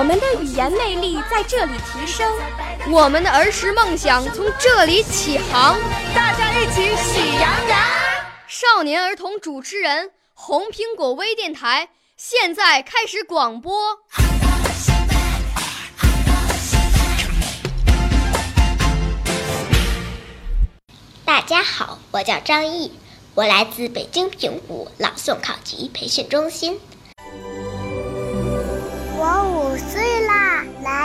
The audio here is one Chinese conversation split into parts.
我们的语言魅力在这里提升，我们的儿时梦想从这里起航。大家一起喜羊羊。少年儿童主持人，红苹果微电台。现在开始广播。大家好，我叫张毅，我来自北京平谷朗诵考级培训中心。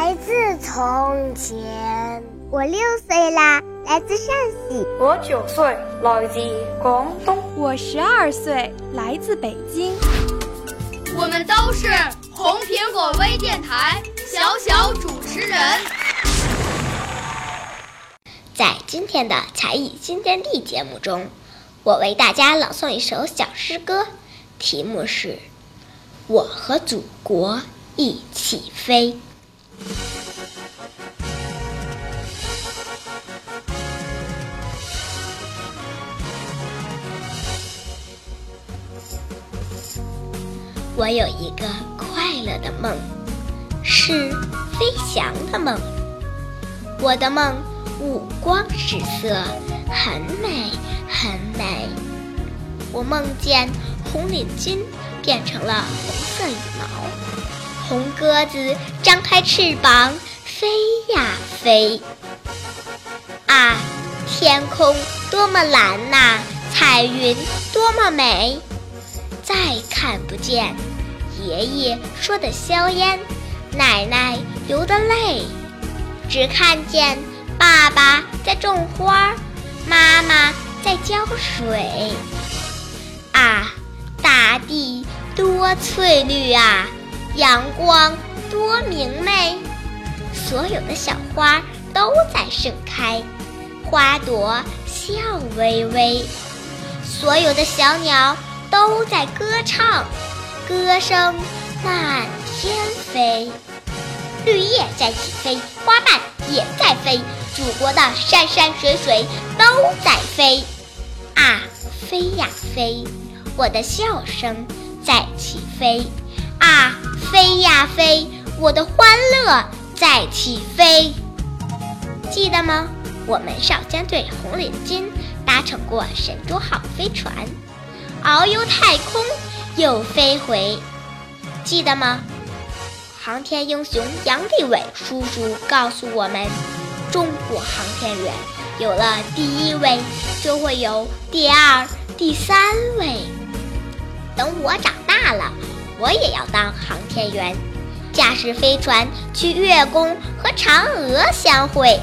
来自从前。我六岁啦，来自陕西。我九岁，来自广东。我十二岁，来自北京。我们都是红苹果微电台小小主持人。在今天的才艺新天地节目中，我为大家朗诵一首小诗歌，题目是《我和祖国一起飞》。我有一个快乐的梦，是飞翔的梦。我的梦五光十色，很美很美。我梦见红领巾变成了红色羽毛，红鸽子张开翅膀飞呀飞。啊，天空多么蓝呐，彩云多么美。再看不见爷爷说的硝烟，奶奶流的泪，只看见爸爸在种花，妈妈在浇水。啊，大地多翠绿啊，阳光多明媚，所有的小花都在盛开，花朵笑微微，所有的小鸟。都在歌唱，歌声满天飞，绿叶在起飞，花瓣也在飞，祖国的山山水水都在飞，啊，飞呀飞，我的笑声在起飞，啊，飞，我的欢乐在起飞。记得吗？我们少先队红领巾搭乘过神舟号飞船。遨游太空又飞回，记得吗？航天英雄杨利伟叔叔告诉我们：中国航天员有了第一位，就会有第二、第三位。等我长大了，我也要当航天员，驾驶飞船去月宫和嫦娥相会。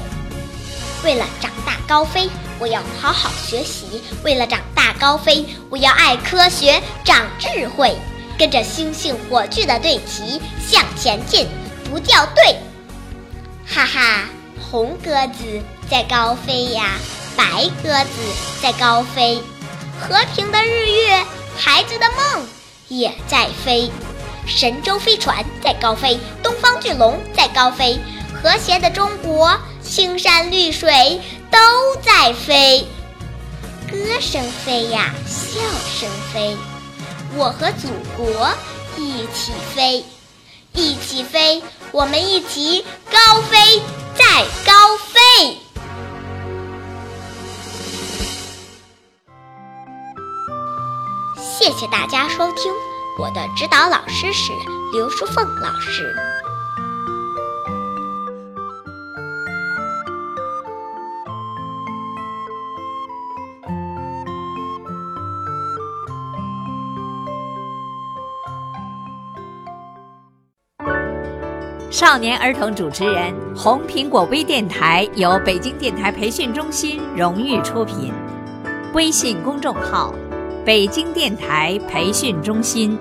为了长大高飞。我要好好学习，为了长大高飞，我要爱科学、长智慧，跟着星星火炬的队旗向前进，不掉队。哈哈，红鸽子在高飞呀，白鸽子在高飞，和平的日月，孩子的梦也在飞，神舟飞船在高飞，东方巨龙在高飞，和谐的中国，青山绿水。都在飞，歌声飞呀，笑声飞，我和祖国一起飞，一起飞，我们一起高飞再高飞。谢谢大家收听，我的指导老师是刘淑凤老师。少年儿童主持人，红苹果微电台由北京电台培训中心荣誉出品，微信公众号：北京电台培训中心。